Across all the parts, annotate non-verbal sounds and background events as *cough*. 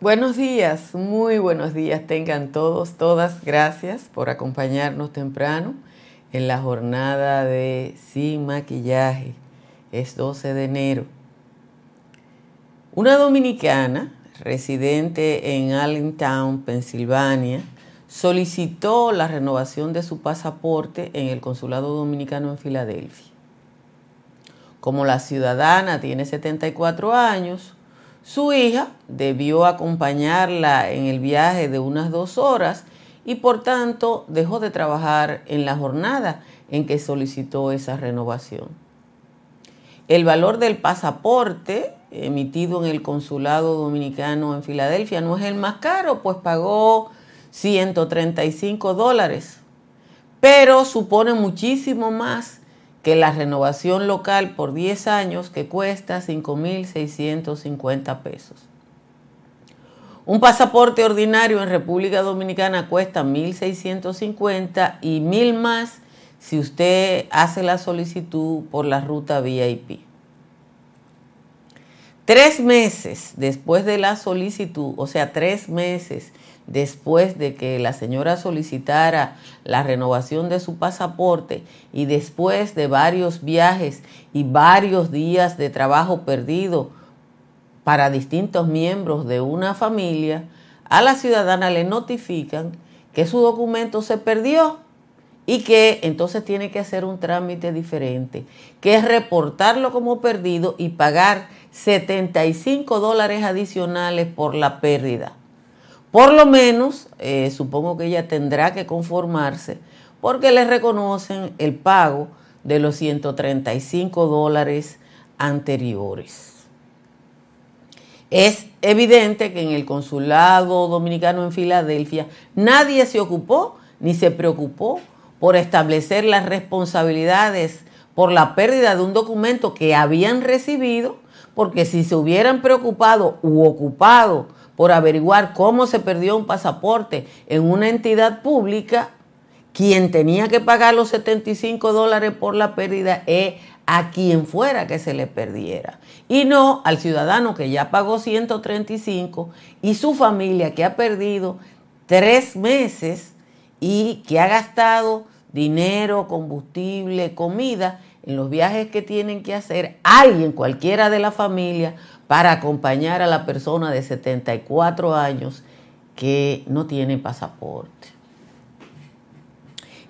Buenos días, muy buenos días tengan todos, todas. Gracias por acompañarnos temprano en la jornada de Sin Maquillaje. Es 12 de enero. Una dominicana residente en Allentown, Pensilvania, solicitó la renovación de su pasaporte en el Consulado Dominicano en Filadelfia. Como la ciudadana tiene 74 años, su hija debió acompañarla en el viaje de unas dos horas y por tanto dejó de trabajar en la jornada en que solicitó esa renovación. El valor del pasaporte emitido en el consulado dominicano en Filadelfia no es el más caro, pues pagó 135 dólares, pero supone muchísimo más que la renovación local por 10 años que cuesta 5.650 pesos. Un pasaporte ordinario en República Dominicana cuesta 1.650 y 1.000 más si usted hace la solicitud por la ruta VIP. Tres meses después de la solicitud, o sea, tres meses después de que la señora solicitara la renovación de su pasaporte y después de varios viajes y varios días de trabajo perdido para distintos miembros de una familia, a la ciudadana le notifican que su documento se perdió y que entonces tiene que hacer un trámite diferente, que es reportarlo como perdido y pagar 75 dólares adicionales por la pérdida. Por lo menos, eh, supongo que ella tendrá que conformarse porque le reconocen el pago de los 135 dólares anteriores. Es evidente que en el consulado dominicano en Filadelfia nadie se ocupó ni se preocupó por establecer las responsabilidades por la pérdida de un documento que habían recibido, porque si se hubieran preocupado u ocupado por averiguar cómo se perdió un pasaporte en una entidad pública, quien tenía que pagar los 75 dólares por la pérdida es a quien fuera que se le perdiera. Y no al ciudadano que ya pagó 135 y su familia que ha perdido tres meses y que ha gastado dinero, combustible, comida en los viajes que tienen que hacer alguien, cualquiera de la familia, para acompañar a la persona de 74 años que no tiene pasaporte.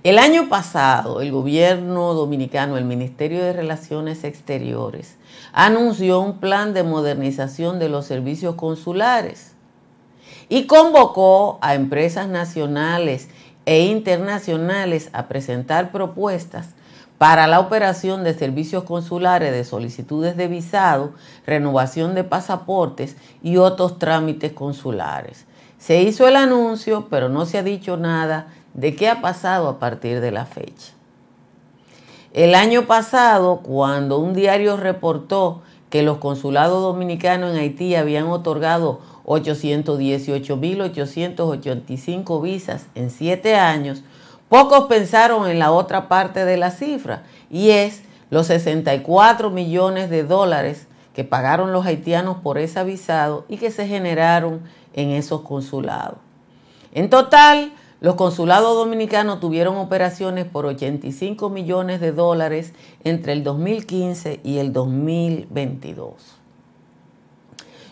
El año pasado, el gobierno dominicano, el Ministerio de Relaciones Exteriores, anunció un plan de modernización de los servicios consulares y convocó a empresas nacionales e internacionales a presentar propuestas para la operación de servicios consulares de solicitudes de visado, renovación de pasaportes y otros trámites consulares. Se hizo el anuncio, pero no se ha dicho nada de qué ha pasado a partir de la fecha. El año pasado, cuando un diario reportó que los consulados dominicanos en Haití habían otorgado 818.885 visas en siete años, Pocos pensaron en la otra parte de la cifra y es los 64 millones de dólares que pagaron los haitianos por ese visado y que se generaron en esos consulados. En total, los consulados dominicanos tuvieron operaciones por 85 millones de dólares entre el 2015 y el 2022.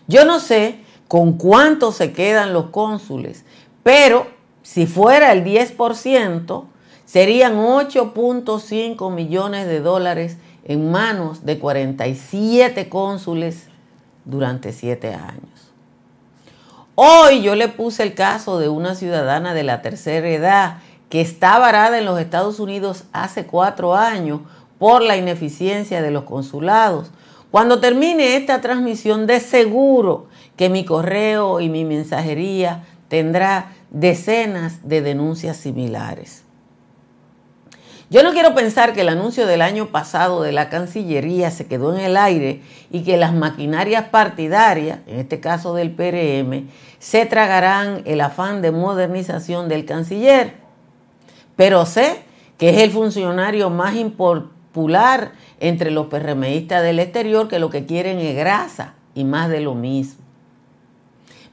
Yo no sé con cuánto se quedan los cónsules, pero si fuera el 10%, serían 8.5 millones de dólares en manos de 47 cónsules durante 7 años. Hoy yo le puse el caso de una ciudadana de la tercera edad que está varada en los Estados Unidos hace cuatro años por la ineficiencia de los consulados. Cuando termine esta transmisión, de seguro que mi correo y mi mensajería tendrá decenas de denuncias similares. Yo no quiero pensar que el anuncio del año pasado de la Cancillería se quedó en el aire y que las maquinarias partidarias, en este caso del PRM, se tragarán el afán de modernización del canciller. Pero sé que es el funcionario más impopular entre los PRMistas del exterior que lo que quieren es grasa y más de lo mismo.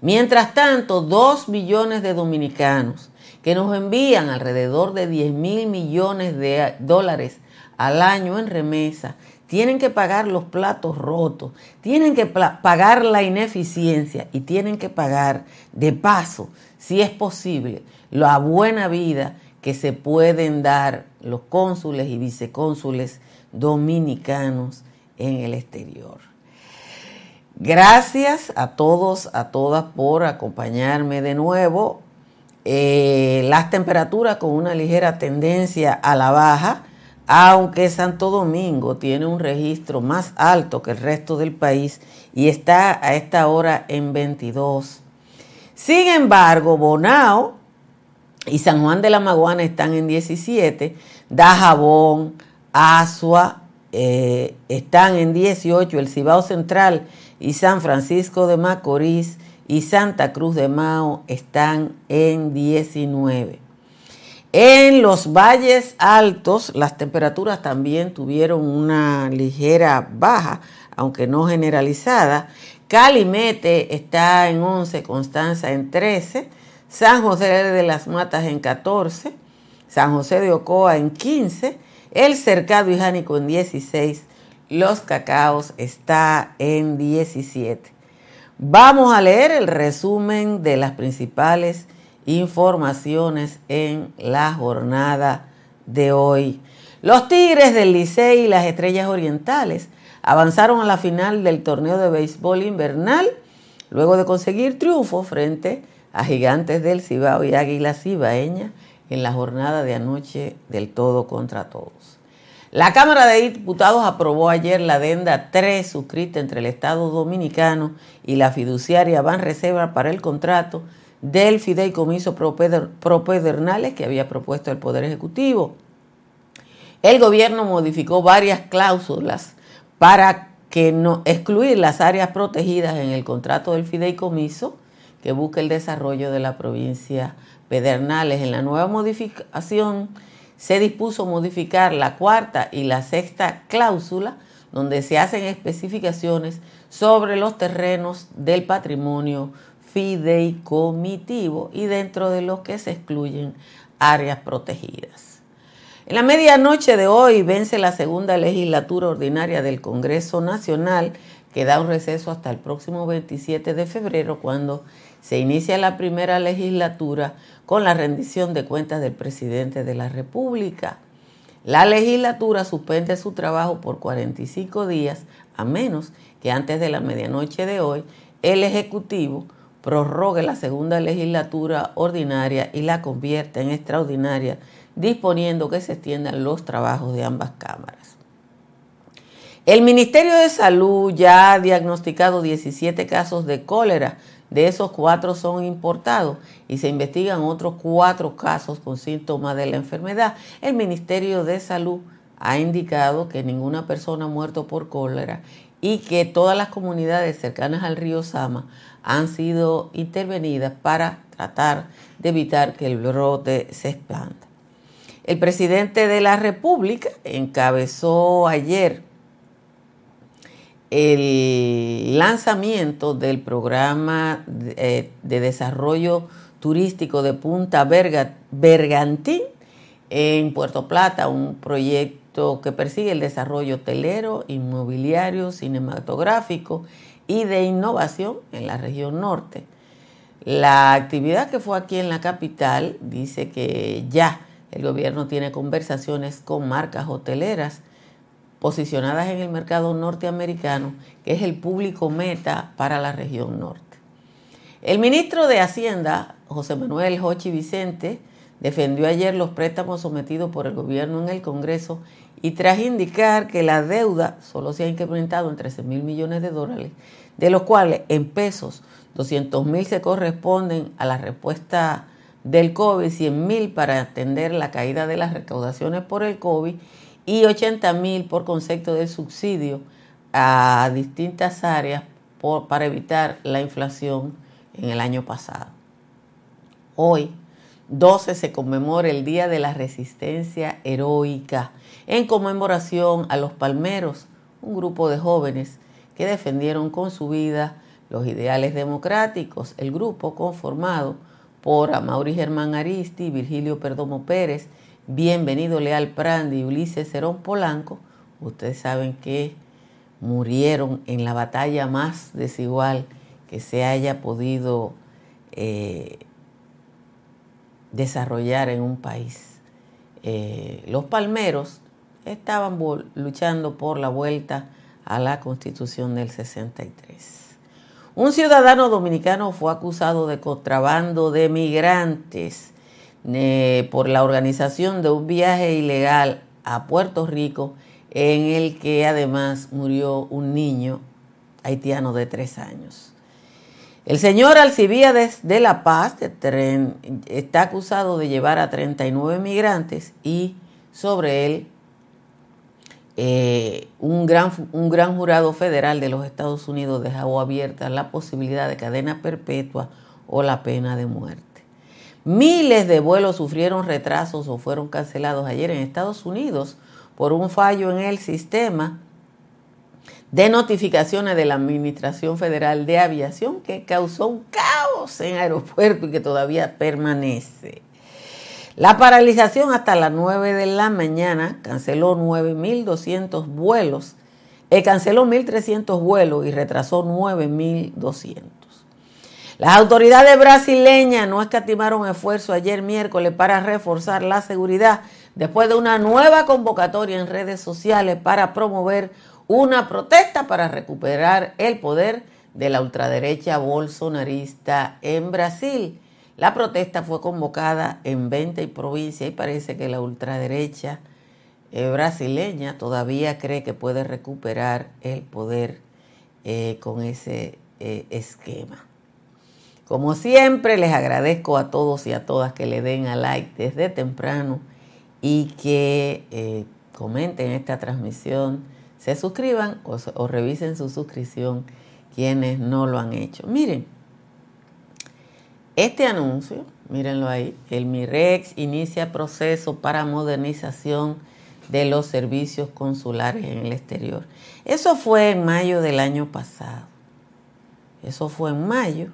Mientras tanto, dos millones de dominicanos que nos envían alrededor de 10 mil millones de dólares al año en remesa, tienen que pagar los platos rotos, tienen que pagar la ineficiencia y tienen que pagar de paso, si es posible, la buena vida que se pueden dar los cónsules y vicecónsules dominicanos en el exterior. Gracias a todos, a todas por acompañarme de nuevo. Eh, las temperaturas con una ligera tendencia a la baja aunque Santo Domingo tiene un registro más alto que el resto del país y está a esta hora en 22. Sin embargo, Bonao y San Juan de la Maguana están en 17, Dajabón, Asua eh, están en 18, el Cibao Central y San Francisco de Macorís y Santa Cruz de Mao están en 19. En los valles altos las temperaturas también tuvieron una ligera baja, aunque no generalizada. Calimete está en 11, Constanza en 13, San José de las Matas en 14, San José de Ocoa en 15, El Cercado y en 16, Los Cacaos está en 17. Vamos a leer el resumen de las principales informaciones en la jornada de hoy. Los Tigres del Licey y las Estrellas Orientales avanzaron a la final del torneo de béisbol invernal luego de conseguir triunfo frente a Gigantes del Cibao y Águilas Cibaeña en la jornada de anoche del todo contra todos. La Cámara de Diputados aprobó ayer la adenda 3 suscrita entre el Estado Dominicano y la fiduciaria Ban Reserva para el contrato del fideicomiso propedernales que había propuesto el Poder Ejecutivo. El gobierno modificó varias cláusulas para que no excluir las áreas protegidas en el contrato del fideicomiso que busca el desarrollo de la provincia Pedernales. En la nueva modificación se dispuso modificar la cuarta y la sexta cláusula donde se hacen especificaciones sobre los terrenos del patrimonio fideicomitivo y dentro de los que se excluyen áreas protegidas. En la medianoche de hoy vence la segunda legislatura ordinaria del Congreso Nacional, que da un receso hasta el próximo 27 de febrero, cuando se inicia la primera legislatura con la rendición de cuentas del presidente de la República. La legislatura suspende su trabajo por 45 días, a menos que antes de la medianoche de hoy el Ejecutivo prorrogue la segunda legislatura ordinaria y la convierta en extraordinaria, disponiendo que se extiendan los trabajos de ambas cámaras. El Ministerio de Salud ya ha diagnosticado 17 casos de cólera, de esos cuatro son importados y se investigan otros cuatro casos con síntomas de la enfermedad. El Ministerio de Salud ha indicado que ninguna persona ha muerto por cólera y que todas las comunidades cercanas al río Sama han sido intervenidas para tratar de evitar que el brote se expanda. El presidente de la República encabezó ayer el lanzamiento del programa de, eh, desarrollo turístico de Punta Bergantín en Puerto Plata, un proyecto que persigue el desarrollo hotelero, inmobiliario, cinematográfico y de innovación en la región norte. La actividad que fue aquí en la capital dice que ya el gobierno tiene conversaciones con marcas hoteleras posicionadas en el mercado norteamericano, que es el público meta para la región norte. El ministro de Hacienda, José Manuel Jochi Vicente, defendió ayer los préstamos sometidos por el gobierno en el Congreso y tras indicar que la deuda solo se ha incrementado en 13 mil millones de dólares, de los cuales en pesos 200 mil se corresponden a la respuesta del COVID, 100 mil para atender la caída de las recaudaciones por el COVID y 80 mil por concepto de subsidio a distintas áreas para evitar la inflación en el año pasado. Hoy, 12, se conmemora el Día de la Resistencia Heroica en conmemoración a los palmeros, un grupo de jóvenes que defendieron con su vida los ideales democráticos, el grupo conformado por Amaury Germán Aristi, Virgilio Perdomo Pérez, Bienvenido Leal Prandi y Ulises Cerón Polanco, ustedes saben que murieron en la batalla más desigual que se haya podido eh, desarrollar en un país. Eh, los palmeros estaban luchando por la vuelta a la constitución del 63. Un ciudadano dominicano fue acusado de contrabando de migrantes eh, por la organización de un viaje ilegal a Puerto Rico en el que además murió un niño haitiano de tres años. El señor Alcibíades de La Paz está acusado de llevar a 39 migrantes y sobre él eh, un, gran, un gran jurado federal de los Estados Unidos dejó abierta la posibilidad de cadena perpetua o la pena de muerte. Miles de vuelos sufrieron retrasos o fueron cancelados ayer en Estados Unidos por un fallo en el sistema de notificaciones de la Administración Federal de Aviación que causó un caos en aeropuerto y que todavía permanece. La paralización hasta las 9 de la mañana canceló 9.200 vuelos, eh, canceló 1.300 vuelos y retrasó 9.200. Las autoridades brasileñas no escatimaron esfuerzo ayer miércoles para reforzar la seguridad después de una nueva convocatoria en redes sociales para promover una protesta para recuperar el poder de la ultraderecha bolsonarista en Brasil. La protesta fue convocada en 20 provincias y parece que la ultraderecha eh, brasileña todavía cree que puede recuperar el poder eh, con ese eh, esquema. Como siempre, les agradezco a todos y a todas que le den a like desde temprano y que comenten esta transmisión, se suscriban o, o revisen su suscripción quienes no lo han hecho. Miren, este anuncio, mírenlo ahí, el MIREX inicia proceso para modernización de los servicios consulares en el exterior. Eso fue en mayo del año pasado. Eso fue en mayo.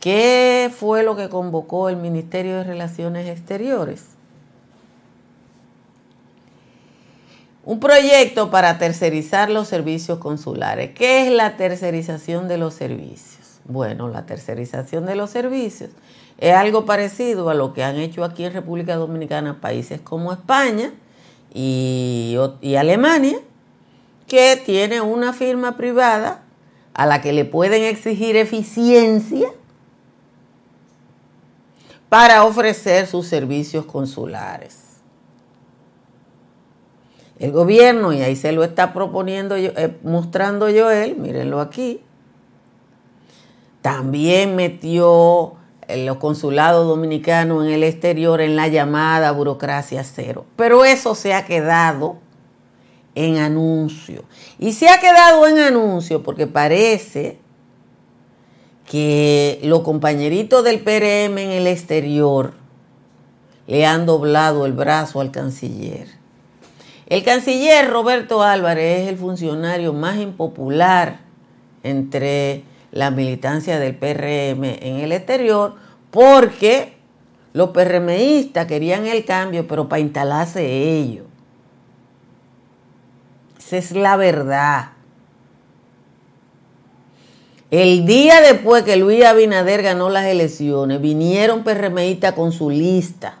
¿Qué fue lo que convocó el Ministerio de Relaciones Exteriores? Un proyecto para tercerizar los servicios consulares. ¿Qué es la tercerización de los servicios? Bueno, la tercerización de los servicios es algo parecido a lo que han hecho aquí en República Dominicana países como España y, Alemania, que tiene una firma privada a la que le pueden exigir eficiencia para ofrecer sus servicios consulares. El gobierno, y ahí se lo está proponiendo, eh, mostrando yo él, mírenlo aquí, también metió los consulados dominicanos en el exterior en la llamada burocracia cero. Pero eso se ha quedado en anuncio. Y se ha quedado en anuncio porque parece que los compañeritos del PRM en el exterior le han doblado el brazo al canciller. El canciller Roberto Álvarez es el funcionario más impopular entre la militancia del PRM en el exterior porque los PRMistas querían el cambio, pero para instalarse ellos. Esa es la verdad. El día después que Luis Abinader ganó las elecciones, vinieron PRMistas con su lista.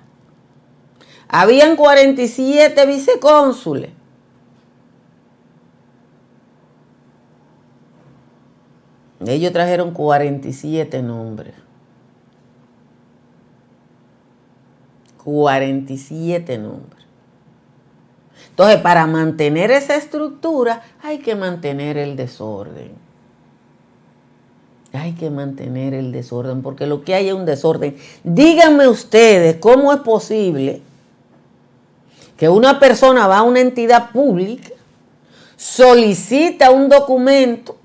Habían 47 vicecónsules. Ellos trajeron 47 nombres. 47 nombres. Entonces, para mantener esa estructura hay que mantener el desorden. Hay que mantener el desorden, porque lo que hay es un desorden. Díganme ustedes cómo es posible que una persona va a una entidad pública, solicita un documento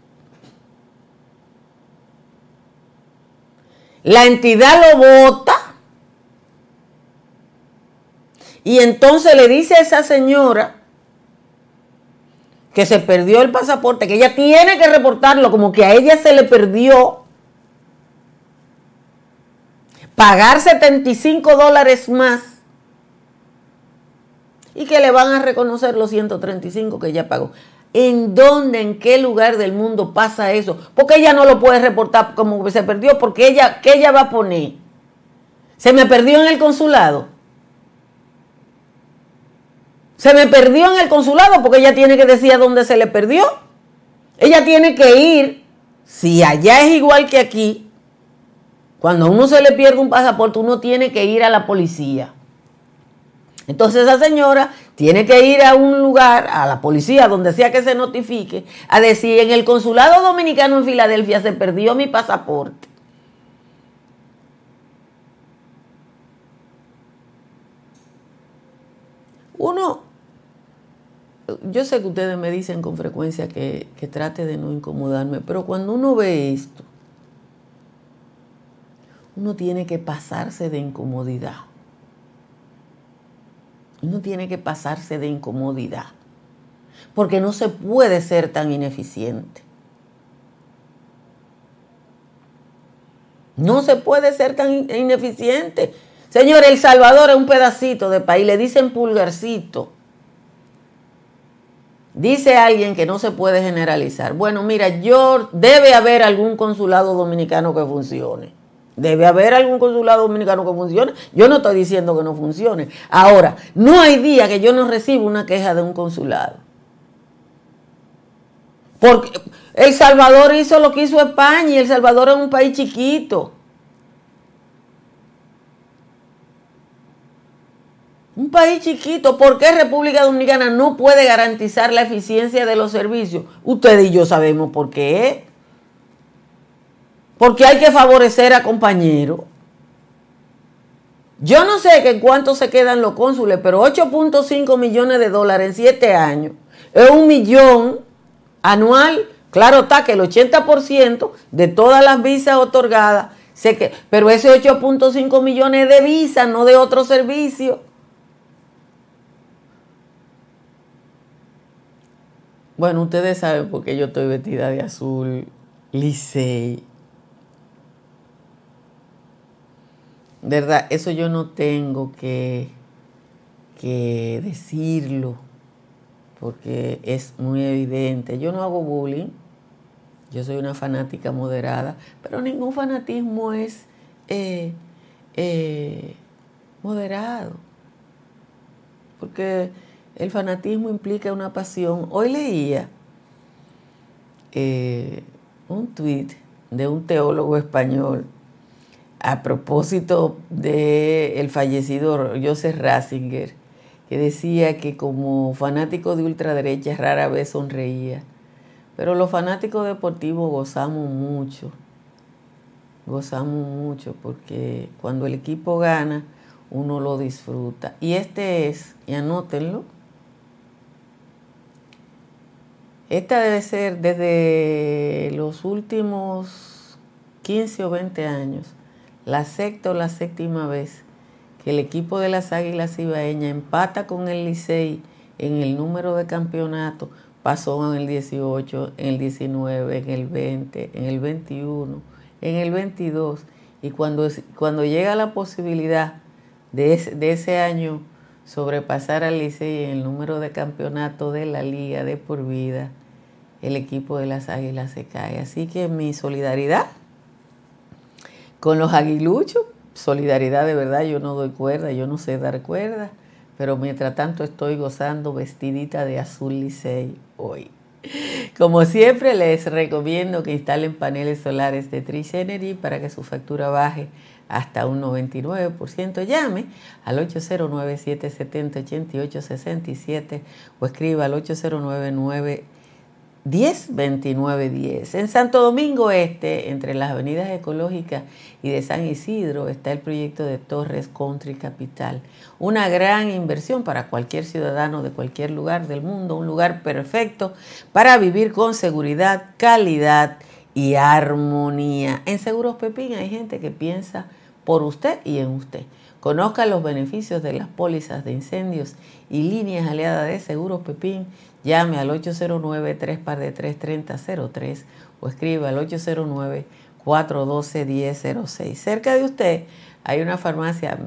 La entidad lo vota. Y entonces le dice a esa señora que se perdió el pasaporte, que ella tiene que reportarlo como que a ella se le perdió, pagar 75 dólares más y que le van a reconocer los 135 que ella pagó. ¿En dónde, en qué lugar del mundo pasa eso? Porque ella no lo puede reportar como que se perdió, porque ella, ¿qué ella va a poner? ¿Se me perdió en el consulado? Se me perdió en el consulado porque ella tiene que decir a dónde se le perdió. Ella tiene que ir, si allá es igual que aquí, cuando a uno se le pierde un pasaporte, uno tiene que ir a la policía. Entonces esa señora tiene que ir a un lugar, a la policía, donde sea que se notifique, a decir, en el consulado dominicano en Filadelfia se perdió mi pasaporte. Uno, yo sé que ustedes me dicen con frecuencia que, que trate de no incomodarme, pero cuando uno ve esto, uno tiene que pasarse de incomodidad. Uno tiene que pasarse de incomodidad, porque no se puede ser tan ineficiente. No se puede ser tan ineficiente. Señor, El Salvador es un pedacito de país, le dicen pulgarcito. Dice alguien que no se puede generalizar. Bueno, mira, yo debe haber algún consulado dominicano que funcione. Debe haber algún consulado dominicano que funcione. Yo no estoy diciendo que no funcione. Ahora, no hay día que yo no reciba una queja de un consulado. Porque El Salvador hizo lo que hizo España y El Salvador es un país chiquito. Un país chiquito, ¿por qué República Dominicana no puede garantizar la eficiencia de los servicios? Ustedes y yo sabemos por qué porque hay que favorecer a compañeros. Yo no sé que cuánto se quedan los cónsules, pero 8.5 millones de dólares en 7 años es un millón anual. Claro está que el 80% de todas las visas otorgadas, sé que, pero ese 8.5 millones de visas, no de otro servicio. Bueno, ustedes saben por qué yo estoy vestida de azul, Licey. ¿Verdad? Eso yo no tengo que, que decirlo porque es muy evidente. Yo no hago bullying, yo soy una fanática moderada, pero ningún fanatismo es eh, eh, moderado, porque el fanatismo implica una pasión. Hoy leía eh, un tuit de un teólogo español a propósito del fallecido Joseph Ratzinger, que decía que como fanático de ultraderecha rara vez sonreía, pero los fanáticos deportivos gozamos mucho, gozamos mucho porque cuando el equipo gana, uno lo disfruta. Y este es, y anótenlo, esta debe ser desde los últimos 15 o 20 años la sexta o la séptima vez que el equipo de las Águilas Ibaeñas empata con el Licey en el número de campeonato, pasó en el 18, en el 19, en el 20, en el 21, en el 22, y cuando, cuando llega la posibilidad de ese, de ese año sobrepasar al Licey en el número de campeonato de la liga de por vida, el equipo de las Águilas se cae. Así que mi solidaridad con los aguiluchos, solidaridad de verdad, yo no doy cuerda, yo no sé dar cuerda, pero mientras tanto estoy gozando vestidita de azul licey hoy. Como siempre les recomiendo que instalen paneles solares de Trish Energy para que su factura baje hasta un 99%. Llame al 809-770-8867 o escriba al 809 102910. En Santo Domingo Este, entre las avenidas ecológicas y de San Isidro, está el proyecto de Torres Country Capital. Una gran inversión para cualquier ciudadano de cualquier lugar del mundo, un lugar perfecto para vivir con seguridad, calidad y armonía. En Seguros Pepín hay gente que piensa por usted y en usted. Conozca los beneficios de las pólizas de incendios y líneas aliadas de seguros Pepín. Llame al 809 3 3003 o escriba al 809-412-1006. Cerca de usted hay una farmacia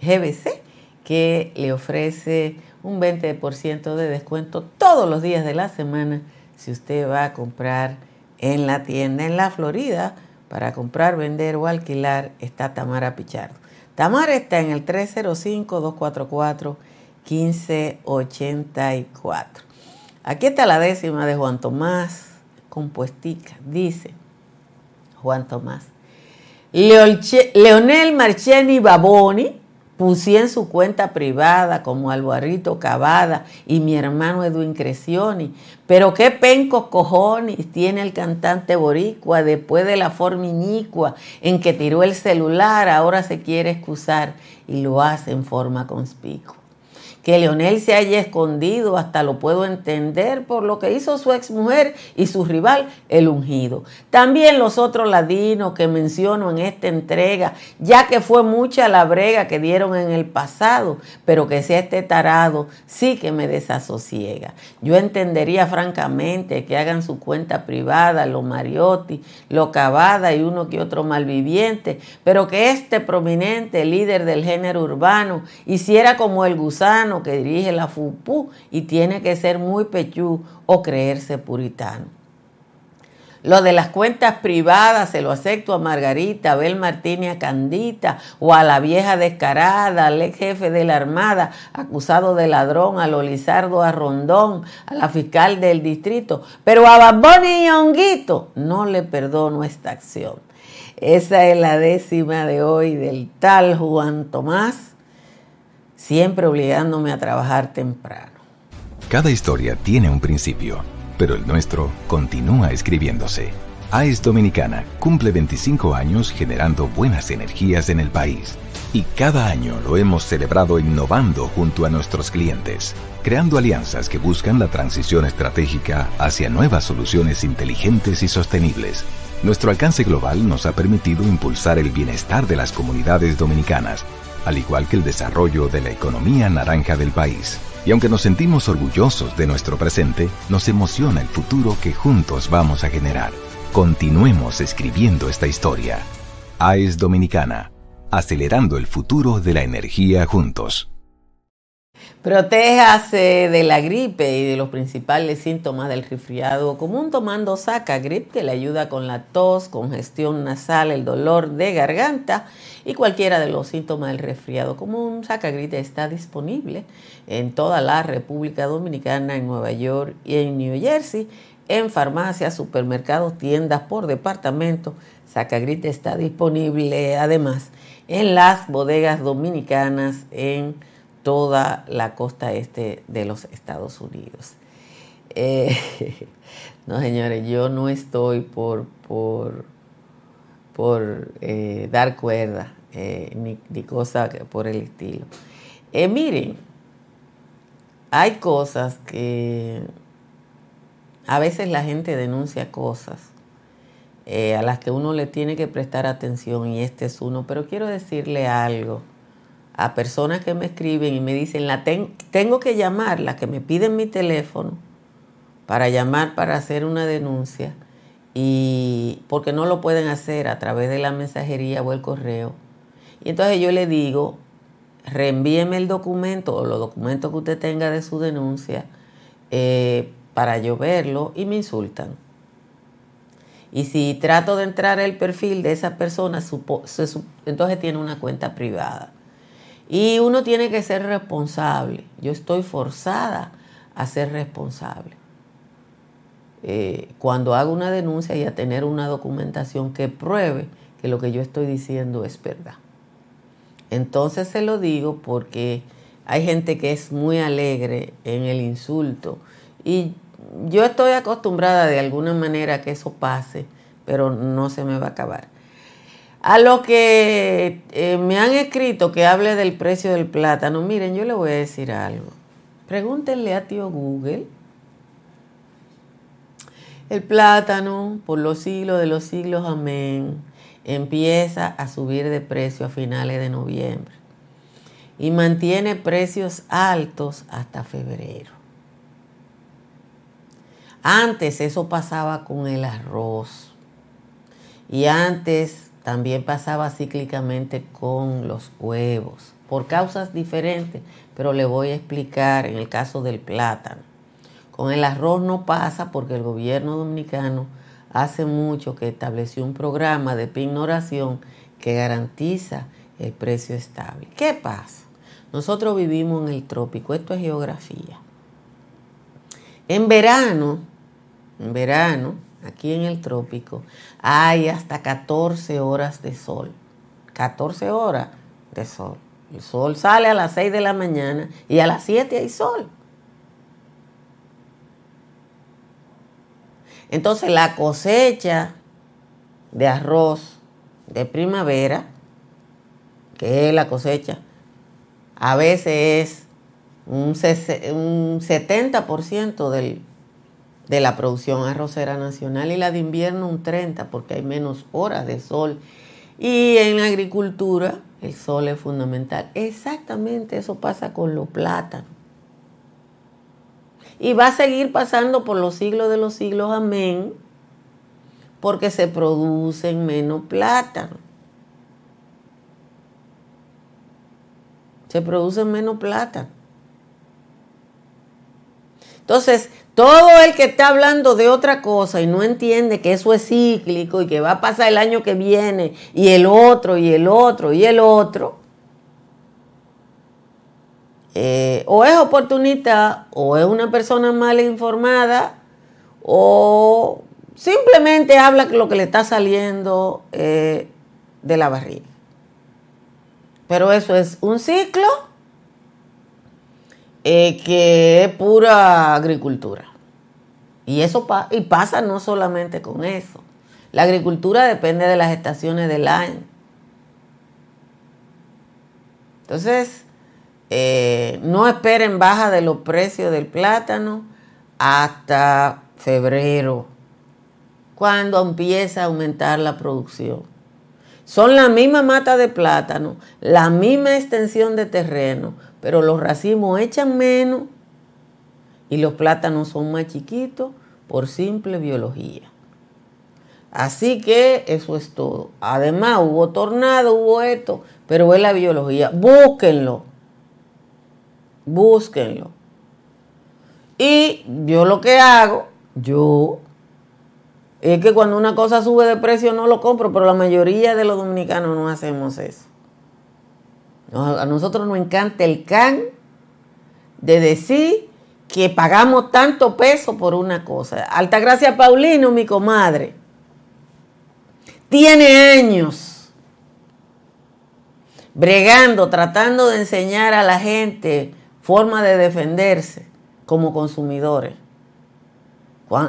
GBC que le ofrece un 20% de descuento todos los días de la semana si usted va a comprar en la tienda en la Florida para comprar, vender o alquilar está Tamara Pichardo. Tamara está en el 305-244-1584. Aquí está la décima de Juan Tomás, compuestica. Dice Juan Tomás. Leonel Marcheni Baboni Pusí en su cuenta privada como Alvarito Cavada y mi hermano Edwin Crescioni. Pero qué pencos cojones tiene el cantante boricua después de la forma inicua en que tiró el celular, ahora se quiere excusar y lo hace en forma conspicua. Que Leonel se haya escondido, hasta lo puedo entender por lo que hizo su exmujer y su rival, el ungido. También los otros ladinos que menciono en esta entrega, ya que fue mucha la brega que dieron en el pasado, pero que sea este tarado, sí que me desasosiega. Yo entendería francamente que hagan su cuenta privada, lo Mariotti, lo Cavada y uno que otro malviviente, pero que este prominente líder del género urbano hiciera como el gusano, que dirige la FUPU y tiene que ser muy pechú o creerse puritano. Lo de las cuentas privadas se lo acepto a Margarita, a Abel Martínez, a Candita o a la vieja descarada, al ex jefe de la Armada, acusado de ladrón, a Lolizardo a Rondón, a la fiscal del distrito. Pero a Baboni y Honguito no le perdono esta acción. Esa es la décima de hoy del tal Juan Tomás siempre obligándome a trabajar temprano. Cada historia tiene un principio, pero el nuestro continúa escribiéndose. AES Dominicana cumple 25 años generando buenas energías en el país. Y cada año lo hemos celebrado innovando junto a nuestros clientes, creando alianzas que buscan la transición estratégica hacia nuevas soluciones inteligentes y sostenibles. Nuestro alcance global nos ha permitido impulsar el bienestar de las comunidades dominicanas al igual que el desarrollo de la economía naranja del país. Y aunque nos sentimos orgullosos de nuestro presente, nos emociona el futuro que juntos vamos a generar. Continuemos escribiendo esta historia. AES Dominicana, acelerando el futuro de la energía juntos. Protéjase de la gripe y de los principales síntomas del resfriado común tomando Sacagrip que le ayuda con la tos, congestión nasal, el dolor de garganta y cualquiera de los síntomas del resfriado común. Sacagrip está disponible en toda la República Dominicana, en Nueva York y en New Jersey, en farmacias, supermercados, tiendas por departamento. Sacagrip está disponible además en las bodegas dominicanas en toda la costa este de los Estados Unidos. Eh, *laughs* no, señores, yo no estoy por, por, por eh, dar cuerda, eh, ni, ni, cosa por el estilo. miren, hay cosas que a veces la gente denuncia cosas a las que uno le tiene que prestar atención y este es uno, pero quiero decirle algo a personas que me escriben y me dicen, la tengo que llamarla, que me piden mi teléfono para llamar para hacer una denuncia y porque no lo pueden hacer a través de la mensajería o el correo. Y entonces yo le digo, reenvíeme el documento o los documentos que usted tenga de su denuncia eh, para yo verlo y me insultan. Y si trato de entrar al perfil de esa persona, entonces tiene una cuenta privada. Y uno tiene que ser responsable. Yo estoy forzada a ser responsable. Eh, cuando hago una denuncia y a tener una documentación que pruebe que lo que yo estoy diciendo es verdad. Entonces se lo digo porque hay gente que es muy alegre en el insulto y yo estoy acostumbrada de alguna manera a que eso pase, pero no se me va a acabar. A lo que eh, me han escrito que hable del precio del plátano, miren, yo le voy a decir algo. Pregúntenle a tío Google. El plátano, por los siglos de los siglos, amén, empieza a subir de precio a finales de noviembre. y mantiene precios altos hasta febrero. Antes eso pasaba con el arroz y antes también pasaba cíclicamente con los huevos, por causas diferentes, pero le voy a explicar en el caso del plátano. Con el arroz no pasa porque el gobierno dominicano hace mucho que estableció un programa de pignoración que garantiza el precio estable. ¿Qué pasa? Nosotros vivimos en el trópico, esto es geografía. En verano, en verano, aquí en el trópico, hay hasta 14 horas de sol. 14 horas de sol. El sol sale a las 6 de la mañana y a las 7 hay sol. Entonces la cosecha de arroz de primavera, que es la cosecha, a veces es un 70% del, de la producción arrocera nacional y la de invierno un 30% porque hay menos horas de sol. Y en la agricultura el sol es fundamental. Exactamente eso pasa con los plátanos. Y va a seguir pasando por los siglos de los siglos, amén, porque se producen menos plátanos. Se producen menos plata. Entonces, todo el que está hablando de otra cosa y no entiende que eso es cíclico y que va a pasar el año que viene y el otro y el otro y el otro, eh, o es oportunista, o es una persona mal informada, o simplemente habla lo que le está saliendo eh, de la barriga. Pero eso es un ciclo que es pura agricultura. Y eso y pasa no solamente con eso. La agricultura depende de las estaciones del año. Entonces, eh, no esperen baja de los precios del plátano hasta febrero, cuando empieza a aumentar la producción. Son la misma mata de plátano, la misma extensión de terreno, pero los racimos echan menos y los plátanos son más chiquitos por simple biología. Así que eso es todo. Además, hubo tornado, hubo esto, pero es la biología. Búsquenlo búsquenlo. Y yo lo que hago, yo, es que cuando una cosa sube de precio no lo compro, pero la mayoría de los dominicanos no hacemos eso. A nosotros nos encanta el can de decir que pagamos tanto peso por una cosa. Altagracia Paulino, mi comadre, tiene años bregando, tratando de enseñar a la gente forma de defenderse como consumidores.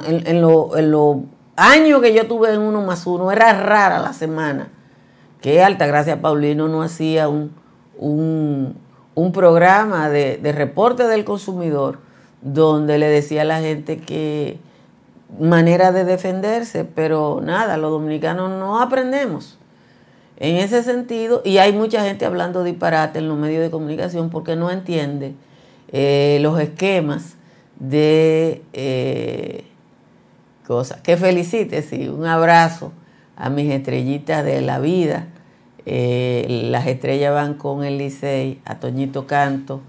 En, los años que yo tuve en uno más uno, era rara la semana que Altagracia Paulino no hacía un, un, programa de, de, reporte del consumidor donde le decía a la gente que manera de defenderse, pero nada, los dominicanos no aprendemos en ese sentido, y hay mucha gente hablando disparate en los medios de comunicación porque no entiende eh, los esquemas de eh, cosas. Que felicite, sí, un abrazo a mis estrellitas de la vida. Eh, las estrellas van con el Licey, a Toñito Canto,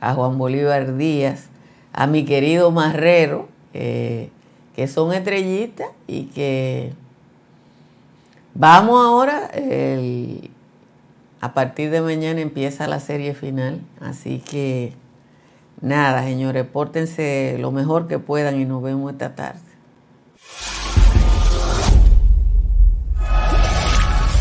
a Juan Bolívar Díaz, a mi querido Marrero, que son estrellitas y que Vamos ahora, a partir de mañana empieza la serie final, así que nada, señores, pórtense lo mejor que puedan y nos vemos esta tarde.